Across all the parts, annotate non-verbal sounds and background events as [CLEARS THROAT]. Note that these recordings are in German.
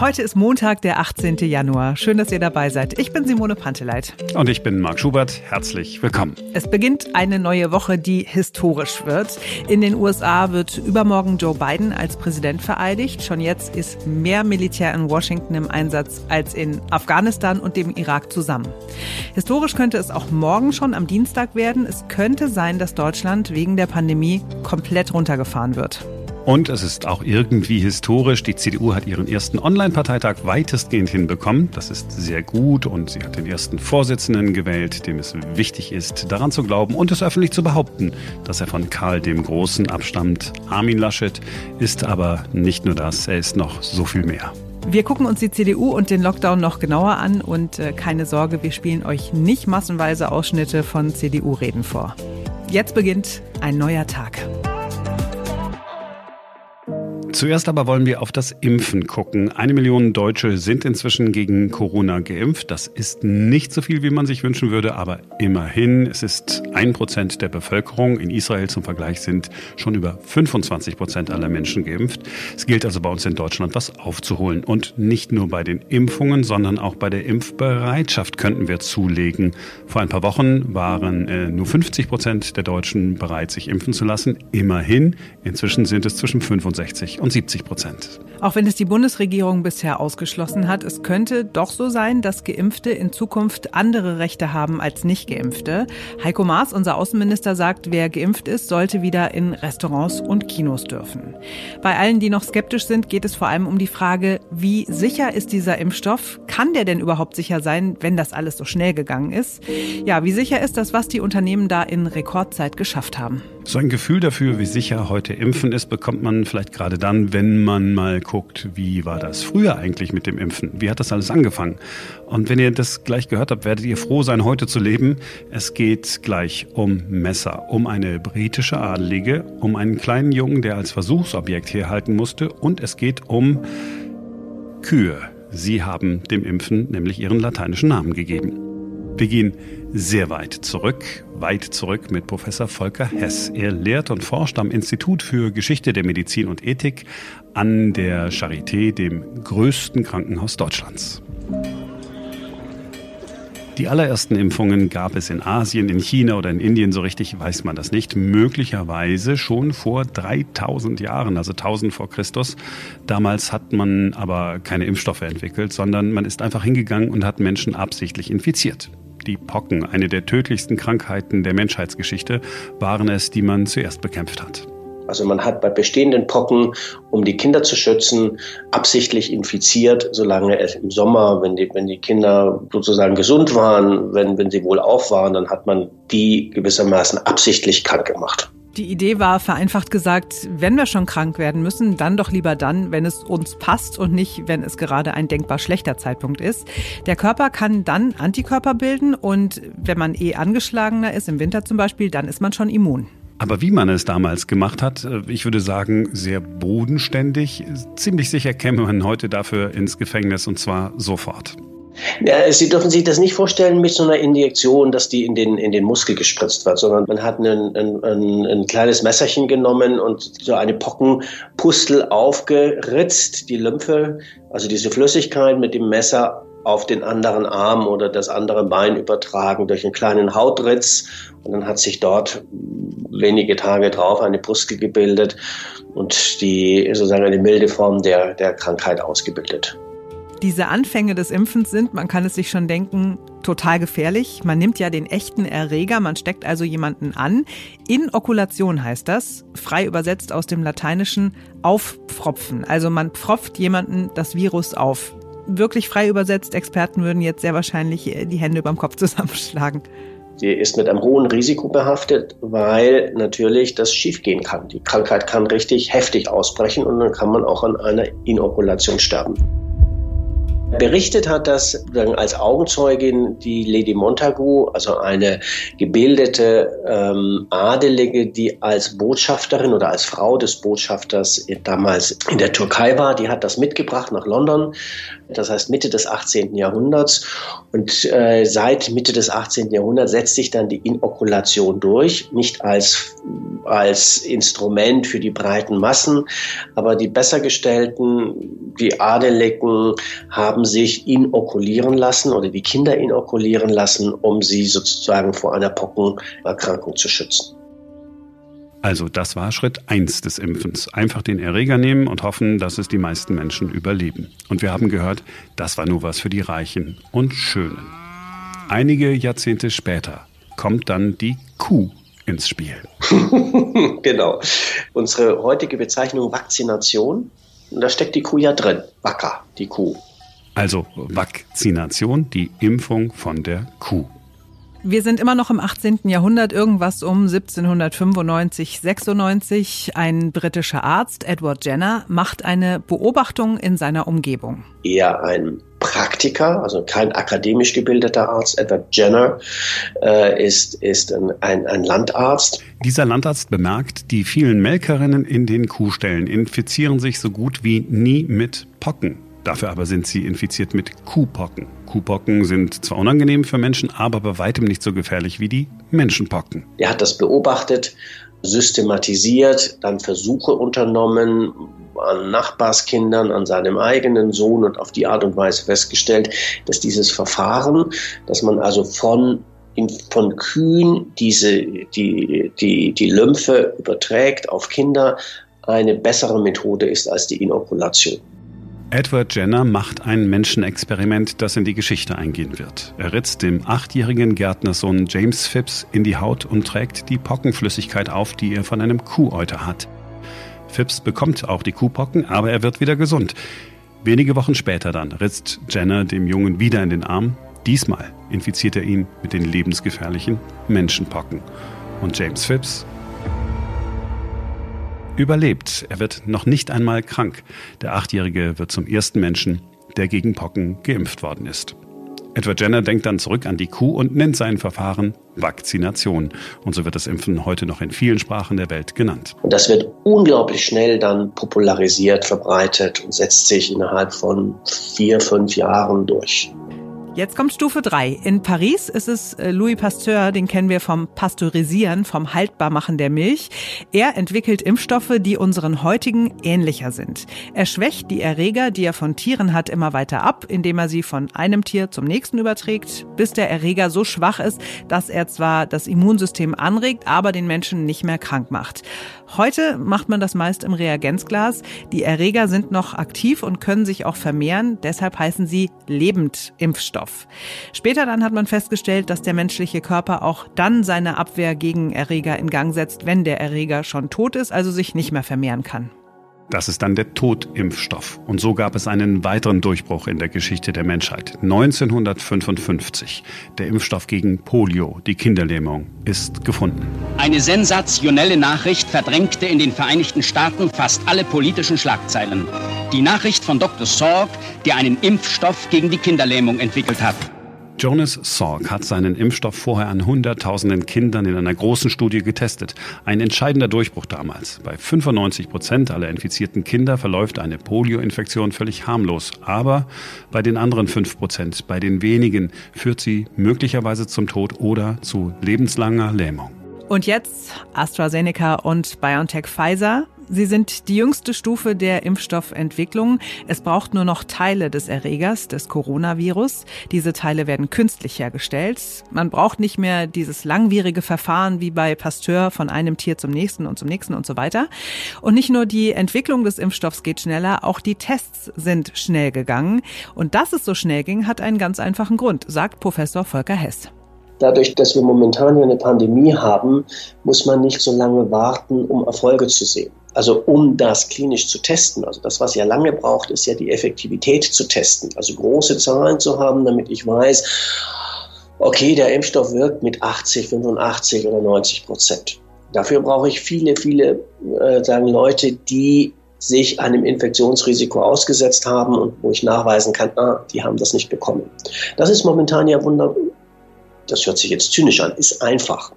Heute ist Montag, der 18. Januar. Schön, dass ihr dabei seid. Ich bin Simone Panteleit. Und ich bin Marc Schubert. Herzlich willkommen. Es beginnt eine neue Woche, die historisch wird. In den USA wird übermorgen Joe Biden als Präsident vereidigt. Schon jetzt ist mehr Militär in Washington im Einsatz als in Afghanistan und dem Irak zusammen. Historisch könnte es auch morgen schon am Dienstag werden. Es könnte sein, dass Deutschland wegen der Pandemie komplett runtergefahren wird. Und es ist auch irgendwie historisch. Die CDU hat ihren ersten Online-Parteitag weitestgehend hinbekommen. Das ist sehr gut und sie hat den ersten Vorsitzenden gewählt, dem es wichtig ist, daran zu glauben und es öffentlich zu behaupten, dass er von Karl dem Großen abstammt. Armin Laschet ist aber nicht nur das, er ist noch so viel mehr. Wir gucken uns die CDU und den Lockdown noch genauer an und äh, keine Sorge, wir spielen euch nicht massenweise Ausschnitte von CDU-Reden vor. Jetzt beginnt ein neuer Tag. Zuerst aber wollen wir auf das Impfen gucken. Eine Million Deutsche sind inzwischen gegen Corona geimpft. Das ist nicht so viel, wie man sich wünschen würde, aber immerhin. Es ist ein Prozent der Bevölkerung. In Israel zum Vergleich sind schon über 25 Prozent aller Menschen geimpft. Es gilt also bei uns in Deutschland was aufzuholen. Und nicht nur bei den Impfungen, sondern auch bei der Impfbereitschaft könnten wir zulegen. Vor ein paar Wochen waren äh, nur 50 Prozent der Deutschen bereit, sich impfen zu lassen. Immerhin. Inzwischen sind es zwischen 65 und 70 Prozent. Auch wenn es die Bundesregierung bisher ausgeschlossen hat, es könnte doch so sein, dass Geimpfte in Zukunft andere Rechte haben als Nicht-Geimpfte. Heiko Maas, unser Außenminister, sagt, wer geimpft ist, sollte wieder in Restaurants und Kinos dürfen. Bei allen, die noch skeptisch sind, geht es vor allem um die Frage, wie sicher ist dieser Impfstoff? Kann der denn überhaupt sicher sein, wenn das alles so schnell gegangen ist? Ja, wie sicher ist das, was die Unternehmen da in Rekordzeit geschafft haben? So ein Gefühl dafür, wie sicher heute Impfen ist, bekommt man vielleicht gerade dann, wenn man mal guckt, wie war das früher eigentlich mit dem Impfen? Wie hat das alles angefangen? Und wenn ihr das gleich gehört habt, werdet ihr froh sein, heute zu leben. Es geht gleich um Messer, um eine britische Adelige, um einen kleinen Jungen, der als Versuchsobjekt herhalten musste und es geht um Kühe. Sie haben dem Impfen nämlich ihren lateinischen Namen gegeben. Wir gehen sehr weit zurück, weit zurück mit Professor Volker Hess. Er lehrt und forscht am Institut für Geschichte der Medizin und Ethik an der Charité, dem größten Krankenhaus Deutschlands. Die allerersten Impfungen gab es in Asien, in China oder in Indien, so richtig weiß man das nicht. Möglicherweise schon vor 3000 Jahren, also 1000 vor Christus. Damals hat man aber keine Impfstoffe entwickelt, sondern man ist einfach hingegangen und hat Menschen absichtlich infiziert. Die Pocken, eine der tödlichsten Krankheiten der Menschheitsgeschichte, waren es, die man zuerst bekämpft hat. Also man hat bei bestehenden Pocken, um die Kinder zu schützen, absichtlich infiziert, solange es im Sommer, wenn die, wenn die Kinder sozusagen gesund waren, wenn, wenn sie wohl auf waren, dann hat man die gewissermaßen absichtlich krank gemacht. Die Idee war vereinfacht gesagt, wenn wir schon krank werden müssen, dann doch lieber dann, wenn es uns passt und nicht, wenn es gerade ein denkbar schlechter Zeitpunkt ist. Der Körper kann dann Antikörper bilden und wenn man eh angeschlagener ist, im Winter zum Beispiel, dann ist man schon immun. Aber wie man es damals gemacht hat, äh, ich würde sagen, sehr bodenständig. Ziemlich sicher käme man heute dafür ins Gefängnis und zwar sofort. Ja, Sie dürfen sich das nicht vorstellen mit so einer Injektion, dass die in den, in den Muskel gespritzt wird, sondern man hat ein, ein, ein, ein kleines Messerchen genommen und so eine Pockenpustel aufgeritzt, die Lymphe, also diese Flüssigkeit mit dem Messer auf den anderen Arm oder das andere Bein übertragen durch einen kleinen Hautritz. Und dann hat sich dort wenige Tage drauf eine Pustel gebildet und die sozusagen eine milde Form der, der Krankheit ausgebildet diese Anfänge des Impfens sind, man kann es sich schon denken, total gefährlich. Man nimmt ja den echten Erreger, man steckt also jemanden an. Inokulation heißt das, frei übersetzt aus dem Lateinischen aufpfropfen. Also man pfropft jemanden das Virus auf. Wirklich frei übersetzt, Experten würden jetzt sehr wahrscheinlich die Hände überm Kopf [LAUGHS] zusammenschlagen. Die ist mit einem hohen Risiko behaftet, weil natürlich das schiefgehen kann. Die Krankheit kann richtig heftig ausbrechen und dann kann man auch an einer Inokulation sterben. Berichtet hat das als Augenzeugin die Lady Montagu, also eine gebildete ähm, Adelige, die als Botschafterin oder als Frau des Botschafters damals in der Türkei war. Die hat das mitgebracht nach London, das heißt Mitte des 18. Jahrhunderts. Und äh, seit Mitte des 18. Jahrhunderts setzt sich dann die Inokulation durch, nicht als, als Instrument für die breiten Massen, aber die Bessergestellten, die Adeligen haben sich inokulieren lassen oder die Kinder inokulieren lassen, um sie sozusagen vor einer Pockenerkrankung zu schützen. Also das war Schritt 1 des Impfens. Einfach den Erreger nehmen und hoffen, dass es die meisten Menschen überleben. Und wir haben gehört, das war nur was für die Reichen und Schönen. Einige Jahrzehnte später kommt dann die Kuh ins Spiel. [LAUGHS] genau. Unsere heutige Bezeichnung Vakzination, da steckt die Kuh ja drin. Wacker, die Kuh. Also Vakzination, die Impfung von der Kuh. Wir sind immer noch im 18. Jahrhundert, irgendwas um 1795, 96. Ein britischer Arzt, Edward Jenner, macht eine Beobachtung in seiner Umgebung. Eher ein Praktiker, also kein akademisch gebildeter Arzt. Edward Jenner äh, ist, ist ein, ein, ein Landarzt. Dieser Landarzt bemerkt, die vielen Melkerinnen in den Kuhställen infizieren sich so gut wie nie mit Pocken. Dafür aber sind sie infiziert mit Kuhpocken. Kuhpocken sind zwar unangenehm für Menschen, aber bei weitem nicht so gefährlich wie die Menschenpocken. Er hat das beobachtet, systematisiert, dann Versuche unternommen an Nachbarskindern, an seinem eigenen Sohn und auf die Art und Weise festgestellt, dass dieses Verfahren, dass man also von von Kühen diese, die, die, die Lymphe überträgt auf Kinder, eine bessere Methode ist als die Inokulation. Edward Jenner macht ein Menschenexperiment, das in die Geschichte eingehen wird. Er ritzt dem achtjährigen Gärtnersohn James Phipps in die Haut und trägt die Pockenflüssigkeit auf, die er von einem Kuhäuter hat. Phipps bekommt auch die Kuhpocken, aber er wird wieder gesund. Wenige Wochen später dann ritzt Jenner dem Jungen wieder in den Arm. Diesmal infiziert er ihn mit den lebensgefährlichen Menschenpocken. Und James Phipps überlebt. Er wird noch nicht einmal krank. Der Achtjährige wird zum ersten Menschen, der gegen Pocken geimpft worden ist. Edward Jenner denkt dann zurück an die Kuh und nennt sein Verfahren Vakzination. Und so wird das Impfen heute noch in vielen Sprachen der Welt genannt. Das wird unglaublich schnell dann popularisiert, verbreitet und setzt sich innerhalb von vier, fünf Jahren durch. Jetzt kommt Stufe 3. In Paris ist es äh, Louis Pasteur, den kennen wir vom Pasteurisieren, vom Haltbarmachen der Milch. Er entwickelt Impfstoffe, die unseren heutigen ähnlicher sind. Er schwächt die Erreger, die er von Tieren hat, immer weiter ab, indem er sie von einem Tier zum nächsten überträgt, bis der Erreger so schwach ist, dass er zwar das Immunsystem anregt, aber den Menschen nicht mehr krank macht. Heute macht man das meist im Reagenzglas. Die Erreger sind noch aktiv und können sich auch vermehren. Deshalb heißen sie Lebendimpfstoff. Später dann hat man festgestellt, dass der menschliche Körper auch dann seine Abwehr gegen Erreger in Gang setzt, wenn der Erreger schon tot ist, also sich nicht mehr vermehren kann. Das ist dann der Totimpfstoff. Und so gab es einen weiteren Durchbruch in der Geschichte der Menschheit. 1955. Der Impfstoff gegen Polio, die Kinderlähmung, ist gefunden. Eine sensationelle Nachricht verdrängte in den Vereinigten Staaten fast alle politischen Schlagzeilen. Die Nachricht von Dr. Salk, der einen Impfstoff gegen die Kinderlähmung entwickelt hat. Jonas Salk hat seinen Impfstoff vorher an Hunderttausenden Kindern in einer großen Studie getestet. Ein entscheidender Durchbruch damals. Bei 95 Prozent aller infizierten Kinder verläuft eine Polioinfektion völlig harmlos. Aber bei den anderen 5 Prozent, bei den wenigen, führt sie möglicherweise zum Tod oder zu lebenslanger Lähmung. Und jetzt AstraZeneca und BioNTech Pfizer. Sie sind die jüngste Stufe der Impfstoffentwicklung. Es braucht nur noch Teile des Erregers, des Coronavirus. Diese Teile werden künstlich hergestellt. Man braucht nicht mehr dieses langwierige Verfahren wie bei Pasteur von einem Tier zum nächsten und zum nächsten und so weiter. Und nicht nur die Entwicklung des Impfstoffs geht schneller, auch die Tests sind schnell gegangen. Und dass es so schnell ging, hat einen ganz einfachen Grund, sagt Professor Volker Hess. Dadurch, dass wir momentan eine Pandemie haben, muss man nicht so lange warten, um Erfolge zu sehen. Also um das klinisch zu testen. Also das, was ja lange braucht, ist ja die Effektivität zu testen. Also große Zahlen zu haben, damit ich weiß, okay, der Impfstoff wirkt mit 80, 85 oder 90 Prozent. Dafür brauche ich viele, viele äh, sagen Leute, die sich einem Infektionsrisiko ausgesetzt haben und wo ich nachweisen kann, ah, die haben das nicht bekommen. Das ist momentan ja wunderbar. Das hört sich jetzt zynisch an, ist einfach,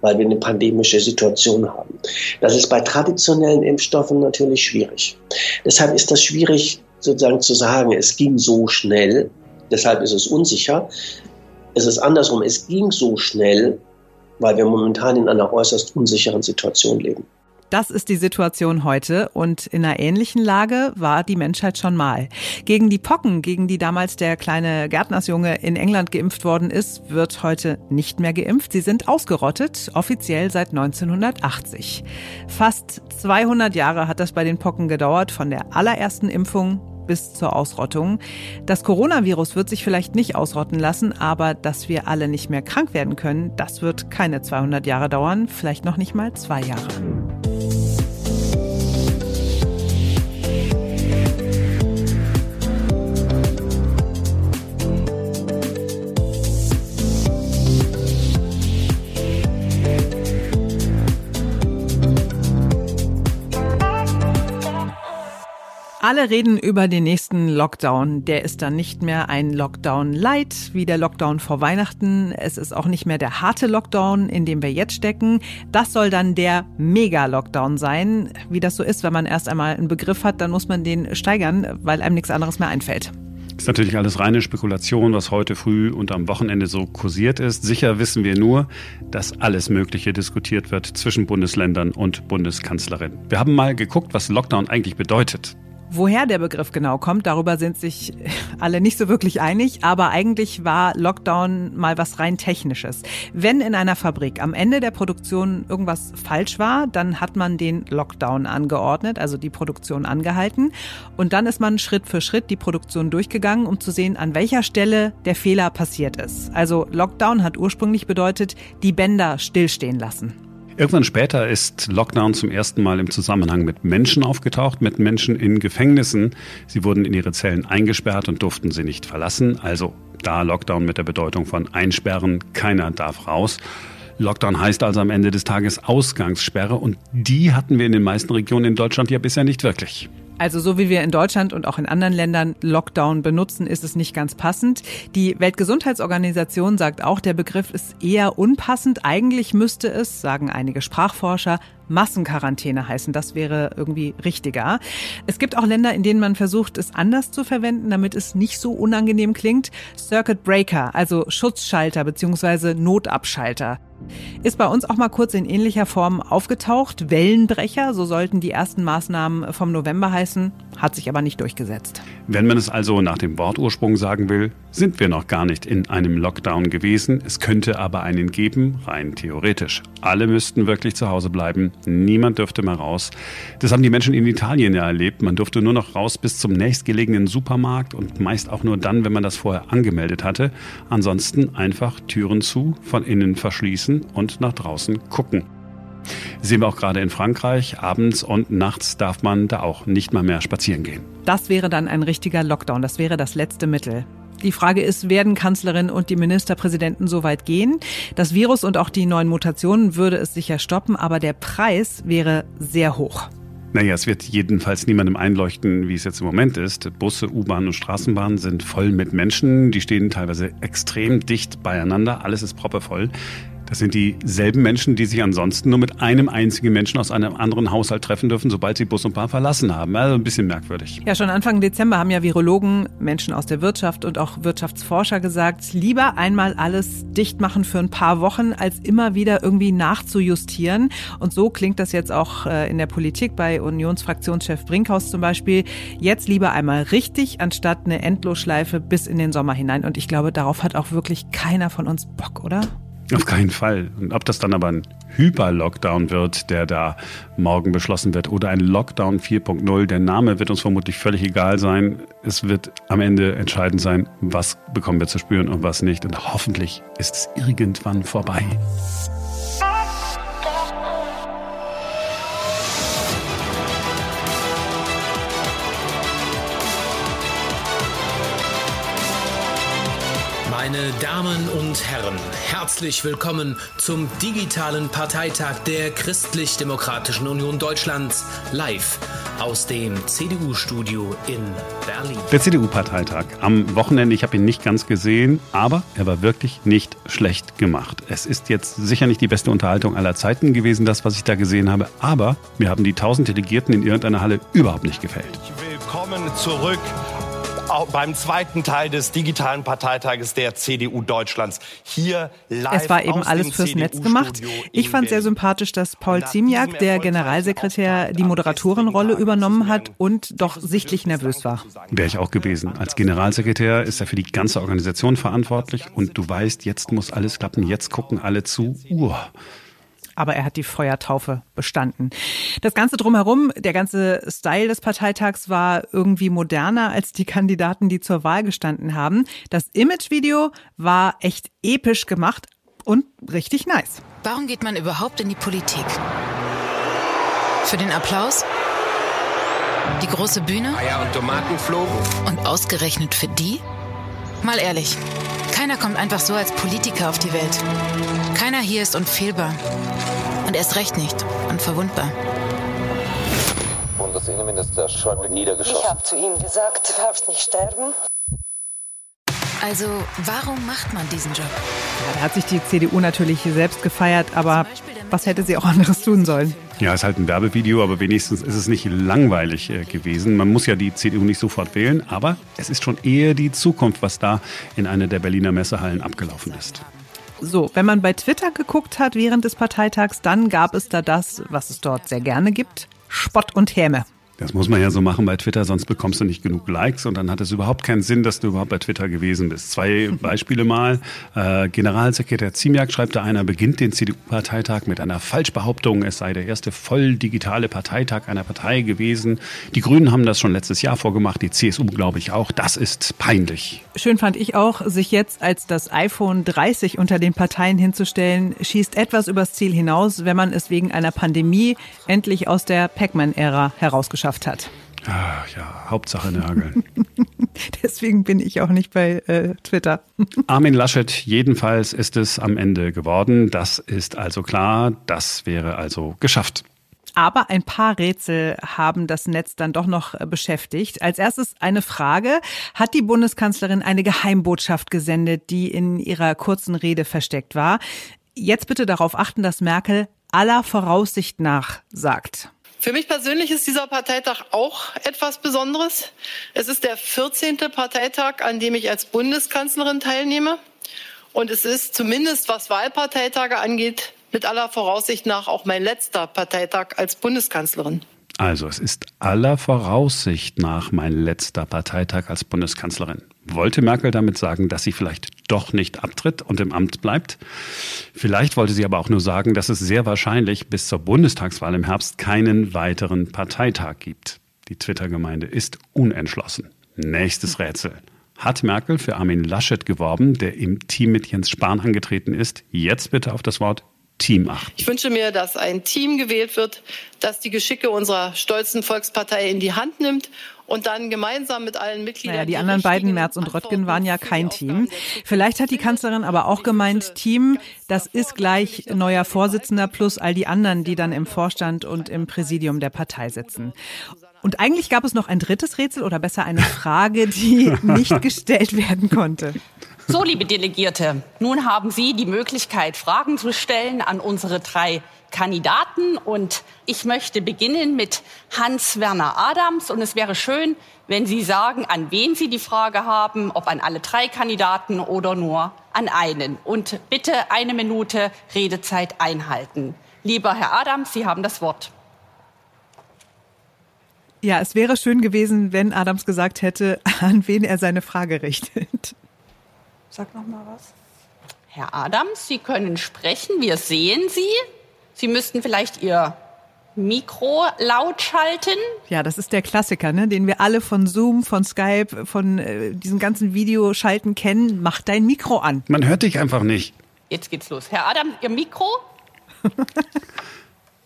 weil wir eine pandemische Situation haben. Das ist bei traditionellen Impfstoffen natürlich schwierig. Deshalb ist das schwierig sozusagen zu sagen, es ging so schnell, deshalb ist es unsicher. Es ist andersrum, es ging so schnell, weil wir momentan in einer äußerst unsicheren Situation leben. Das ist die Situation heute und in einer ähnlichen Lage war die Menschheit schon mal. Gegen die Pocken, gegen die damals der kleine Gärtnersjunge in England geimpft worden ist, wird heute nicht mehr geimpft. Sie sind ausgerottet, offiziell seit 1980. Fast 200 Jahre hat das bei den Pocken gedauert, von der allerersten Impfung bis zur Ausrottung. Das Coronavirus wird sich vielleicht nicht ausrotten lassen, aber dass wir alle nicht mehr krank werden können, das wird keine 200 Jahre dauern, vielleicht noch nicht mal zwei Jahre. Alle reden über den nächsten Lockdown. Der ist dann nicht mehr ein Lockdown light wie der Lockdown vor Weihnachten. Es ist auch nicht mehr der harte Lockdown, in dem wir jetzt stecken. Das soll dann der Mega-Lockdown sein. Wie das so ist, wenn man erst einmal einen Begriff hat, dann muss man den steigern, weil einem nichts anderes mehr einfällt. Ist natürlich alles reine Spekulation, was heute früh und am Wochenende so kursiert ist. Sicher wissen wir nur, dass alles Mögliche diskutiert wird zwischen Bundesländern und Bundeskanzlerin. Wir haben mal geguckt, was Lockdown eigentlich bedeutet. Woher der Begriff genau kommt, darüber sind sich [LAUGHS] alle nicht so wirklich einig, aber eigentlich war Lockdown mal was rein technisches. Wenn in einer Fabrik am Ende der Produktion irgendwas falsch war, dann hat man den Lockdown angeordnet, also die Produktion angehalten und dann ist man Schritt für Schritt die Produktion durchgegangen, um zu sehen, an welcher Stelle der Fehler passiert ist. Also Lockdown hat ursprünglich bedeutet, die Bänder stillstehen lassen. Irgendwann später ist Lockdown zum ersten Mal im Zusammenhang mit Menschen aufgetaucht, mit Menschen in Gefängnissen. Sie wurden in ihre Zellen eingesperrt und durften sie nicht verlassen. Also da Lockdown mit der Bedeutung von einsperren, keiner darf raus. Lockdown heißt also am Ende des Tages Ausgangssperre und die hatten wir in den meisten Regionen in Deutschland ja bisher nicht wirklich. Also so wie wir in Deutschland und auch in anderen Ländern Lockdown benutzen, ist es nicht ganz passend. Die Weltgesundheitsorganisation sagt auch, der Begriff ist eher unpassend. Eigentlich müsste es, sagen einige Sprachforscher, Massenquarantäne heißen. Das wäre irgendwie richtiger. Es gibt auch Länder, in denen man versucht, es anders zu verwenden, damit es nicht so unangenehm klingt. Circuit Breaker, also Schutzschalter beziehungsweise Notabschalter. Ist bei uns auch mal kurz in ähnlicher Form aufgetaucht. Wellenbrecher, so sollten die ersten Maßnahmen vom November heißen, hat sich aber nicht durchgesetzt. Wenn man es also nach dem Wortursprung sagen will, sind wir noch gar nicht in einem Lockdown gewesen. Es könnte aber einen geben, rein theoretisch. Alle müssten wirklich zu Hause bleiben. Niemand dürfte mehr raus. Das haben die Menschen in Italien ja erlebt. Man durfte nur noch raus bis zum nächstgelegenen Supermarkt und meist auch nur dann, wenn man das vorher angemeldet hatte. Ansonsten einfach Türen zu, von innen verschließen und nach draußen gucken. Sehen wir auch gerade in Frankreich. Abends und nachts darf man da auch nicht mal mehr spazieren gehen. Das wäre dann ein richtiger Lockdown. Das wäre das letzte Mittel. Die Frage ist, werden Kanzlerin und die Ministerpräsidenten so weit gehen? Das Virus und auch die neuen Mutationen würde es sicher stoppen, aber der Preis wäre sehr hoch. Naja, es wird jedenfalls niemandem einleuchten, wie es jetzt im Moment ist. Busse, U-Bahn und Straßenbahnen sind voll mit Menschen. Die stehen teilweise extrem dicht beieinander. Alles ist proppevoll. Das sind dieselben Menschen, die sich ansonsten nur mit einem einzigen Menschen aus einem anderen Haushalt treffen dürfen, sobald sie Bus und Bahn verlassen haben. Also ein bisschen merkwürdig. Ja, schon Anfang Dezember haben ja Virologen, Menschen aus der Wirtschaft und auch Wirtschaftsforscher gesagt, lieber einmal alles dicht machen für ein paar Wochen, als immer wieder irgendwie nachzujustieren. Und so klingt das jetzt auch äh, in der Politik bei Unionsfraktionschef Brinkhaus zum Beispiel. Jetzt lieber einmal richtig, anstatt eine Endlosschleife bis in den Sommer hinein. Und ich glaube, darauf hat auch wirklich keiner von uns Bock, oder? Auf keinen Fall. Und ob das dann aber ein Hyper-Lockdown wird, der da morgen beschlossen wird, oder ein Lockdown 4.0, der Name wird uns vermutlich völlig egal sein. Es wird am Ende entscheidend sein, was bekommen wir zu spüren und was nicht. Und hoffentlich ist es irgendwann vorbei. Meine Damen und Herren, herzlich willkommen zum digitalen Parteitag der Christlich-Demokratischen Union Deutschlands live aus dem CDU-Studio in Berlin. Der CDU-Parteitag am Wochenende, ich habe ihn nicht ganz gesehen, aber er war wirklich nicht schlecht gemacht. Es ist jetzt sicher nicht die beste Unterhaltung aller Zeiten gewesen, das, was ich da gesehen habe, aber mir haben die tausend Delegierten in irgendeiner Halle überhaupt nicht gefällt. Willkommen zurück beim zweiten Teil des digitalen Parteitages der CDU Deutschlands. Hier live Es war eben alles fürs Netz gemacht. Ich fand sehr sympathisch, dass Paul Ziemiak, der Generalsekretär, die Moderatorenrolle übernommen hat und doch sichtlich nervös war. Wäre ich auch gewesen. Als Generalsekretär ist er für die ganze Organisation verantwortlich und du weißt, jetzt muss alles klappen, jetzt gucken alle zu. Uah aber er hat die Feuertaufe bestanden. Das Ganze drumherum, der ganze Style des Parteitags war irgendwie moderner als die Kandidaten, die zur Wahl gestanden haben. Das Imagevideo war echt episch gemacht und richtig nice. Warum geht man überhaupt in die Politik? Für den Applaus? Die große Bühne? Eier und Tomaten flogen. Und ausgerechnet für die? Mal ehrlich, keiner kommt einfach so als Politiker auf die Welt. Keiner hier ist unfehlbar. Und erst recht nicht unverwundbar. Bundesinnenminister Schäuble niedergeschossen. Ich habe zu ihm gesagt, du darfst nicht sterben. Also, warum macht man diesen Job? Ja, da hat sich die CDU natürlich selbst gefeiert, aber was hätte sie auch anderes tun sollen? Ja, ist halt ein Werbevideo, aber wenigstens ist es nicht langweilig äh, gewesen. Man muss ja die CDU nicht sofort wählen, aber es ist schon eher die Zukunft, was da in einer der Berliner Messehallen abgelaufen ist. So, wenn man bei Twitter geguckt hat während des Parteitags, dann gab es da das, was es dort sehr gerne gibt, Spott und Häme. Das muss man ja so machen bei Twitter, sonst bekommst du nicht genug Likes und dann hat es überhaupt keinen Sinn, dass du überhaupt bei Twitter gewesen bist. Zwei [LAUGHS] Beispiele mal. Äh, Generalsekretär Ziemiak schreibt da einer, beginnt den CDU-Parteitag mit einer Falschbehauptung, es sei der erste voll digitale Parteitag einer Partei gewesen. Die Grünen haben das schon letztes Jahr vorgemacht, die CSU glaube ich auch. Das ist peinlich. Schön fand ich auch, sich jetzt als das iPhone 30 unter den Parteien hinzustellen, schießt etwas übers Ziel hinaus, wenn man es wegen einer Pandemie endlich aus der Pac-Man-Ära herausgeschafft geschafft hat. Ach ja, Hauptsache Nörgeln. [LAUGHS] Deswegen bin ich auch nicht bei äh, Twitter. [LAUGHS] Armin Laschet, jedenfalls ist es am Ende geworden. Das ist also klar. Das wäre also geschafft. Aber ein paar Rätsel haben das Netz dann doch noch äh, beschäftigt. Als erstes eine Frage. Hat die Bundeskanzlerin eine Geheimbotschaft gesendet, die in ihrer kurzen Rede versteckt war? Jetzt bitte darauf achten, dass Merkel aller Voraussicht nach sagt. Für mich persönlich ist dieser Parteitag auch etwas Besonderes. Es ist der 14. Parteitag, an dem ich als Bundeskanzlerin teilnehme. Und es ist zumindest, was Wahlparteitage angeht, mit aller Voraussicht nach auch mein letzter Parteitag als Bundeskanzlerin. Also es ist aller Voraussicht nach mein letzter Parteitag als Bundeskanzlerin. Wollte Merkel damit sagen, dass sie vielleicht doch nicht abtritt und im Amt bleibt? Vielleicht wollte sie aber auch nur sagen, dass es sehr wahrscheinlich bis zur Bundestagswahl im Herbst keinen weiteren Parteitag gibt. Die Twitter-Gemeinde ist unentschlossen. Nächstes Rätsel. Hat Merkel für Armin Laschet geworben, der im Team mit Jens Spahn angetreten ist? Jetzt bitte auf das Wort Team achten. Ich wünsche mir, dass ein Team gewählt wird, das die Geschicke unserer stolzen Volkspartei in die Hand nimmt und dann gemeinsam mit allen Mitgliedern. Naja, die, die anderen beiden, Merz und Röttgen, waren ja kein Team. Vielleicht hat die Kanzlerin aber auch gemeint, Team, das ist gleich neuer Vorsitzender plus all die anderen, die dann im Vorstand und im Präsidium der Partei sitzen. Und eigentlich gab es noch ein drittes Rätsel oder besser eine Frage, die [LAUGHS] nicht gestellt werden konnte. So, liebe Delegierte, nun haben Sie die Möglichkeit, Fragen zu stellen an unsere drei Kandidaten. Und ich möchte beginnen mit Hans-Werner Adams. Und es wäre schön, wenn Sie sagen, an wen Sie die Frage haben, ob an alle drei Kandidaten oder nur an einen. Und bitte eine Minute Redezeit einhalten. Lieber Herr Adams, Sie haben das Wort. Ja, es wäre schön gewesen, wenn Adams gesagt hätte, [LAUGHS] an wen er seine Frage richtet. Sag noch mal was. Herr Adams, Sie können sprechen. Wir sehen Sie. Sie müssten vielleicht Ihr Mikro laut schalten. Ja, das ist der Klassiker, ne? den wir alle von Zoom, von Skype, von äh, diesen ganzen Videoschalten kennen. Mach dein Mikro an. Man hört dich einfach nicht. Jetzt geht's los. Herr Adams, Ihr Mikro? [LAUGHS]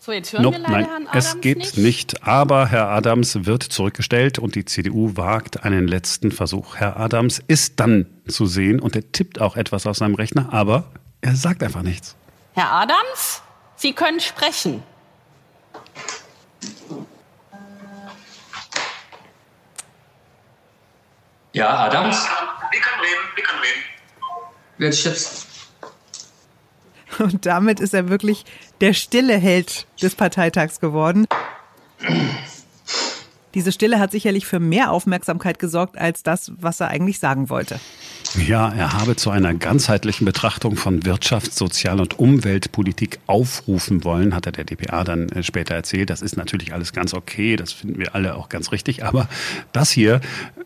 So, jetzt hören nope, wir leider nein, Herrn Adams es geht nicht. nicht. Aber Herr Adams wird zurückgestellt und die CDU wagt einen letzten Versuch. Herr Adams ist dann zu sehen und er tippt auch etwas auf seinem Rechner, aber er sagt einfach nichts. Herr Adams, Sie können sprechen. Ja, Adams? Wir können reden, wir können reden. Jetzt, jetzt und damit ist er wirklich der stille Held des Parteitags geworden. Diese Stille hat sicherlich für mehr Aufmerksamkeit gesorgt als das, was er eigentlich sagen wollte. Ja, er habe zu einer ganzheitlichen Betrachtung von Wirtschafts-, Sozial- und Umweltpolitik aufrufen wollen, hat er der DPA dann äh, später erzählt. Das ist natürlich alles ganz okay, das finden wir alle auch ganz richtig, aber das hier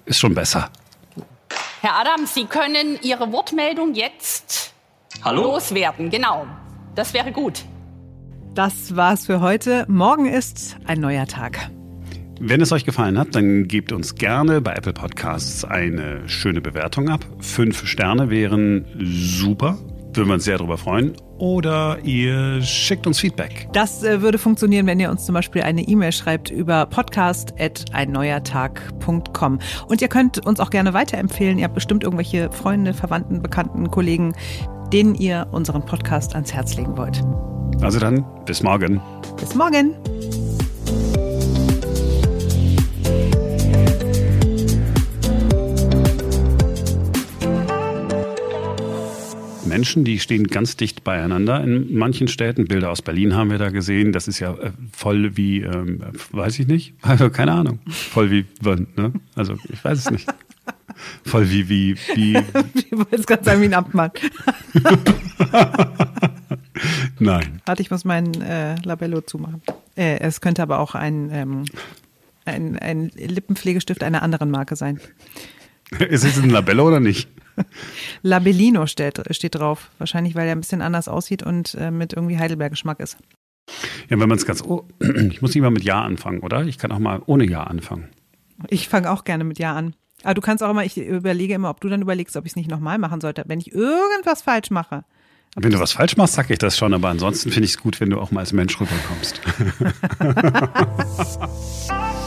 ist schon besser. Herr Adams, Sie können Ihre Wortmeldung jetzt Hallo? loswerden. Genau, das wäre gut. Das war's für heute. Morgen ist ein neuer Tag. Wenn es euch gefallen hat, dann gebt uns gerne bei Apple Podcasts eine schöne Bewertung ab. Fünf Sterne wären super. Würden wir uns sehr darüber freuen. Oder ihr schickt uns Feedback. Das äh, würde funktionieren, wenn ihr uns zum Beispiel eine E-Mail schreibt über podcast.einneuertag.com. Und ihr könnt uns auch gerne weiterempfehlen. Ihr habt bestimmt irgendwelche Freunde, Verwandten, Bekannten, Kollegen, denen ihr unseren Podcast ans Herz legen wollt. Also dann, bis morgen. Bis morgen. Menschen, die stehen ganz dicht beieinander in manchen Städten. Bilder aus Berlin haben wir da gesehen. Das ist ja äh, voll wie, ähm, weiß ich nicht, [LAUGHS] also keine Ahnung, voll wie, ne? also ich weiß es nicht. Voll wie, wie, wie. [LAUGHS] ich wollte jetzt gerade sagen, wie ein Amtmann. [LAUGHS] Nein. Warte, ich muss mein äh, Labello zumachen. Äh, es könnte aber auch ein, ähm, ein, ein Lippenpflegestift einer anderen Marke sein. Ist es ein Labello oder nicht? [LAUGHS] Labellino steht, steht drauf. Wahrscheinlich, weil er ein bisschen anders aussieht und äh, mit irgendwie Heidelberg-Geschmack ist. Ja, wenn man es ganz. Oh, [CLEARS THROAT] ich muss nicht mal mit Ja anfangen, oder? Ich kann auch mal ohne Ja anfangen. Ich fange auch gerne mit Ja an. Aber du kannst auch immer, ich überlege immer, ob du dann überlegst, ob ich es nicht nochmal machen sollte, wenn ich irgendwas falsch mache. Wenn du was falsch machst, sag ich das schon, aber ansonsten finde ich es gut, wenn du auch mal als Mensch rüberkommst. [LAUGHS] [LAUGHS]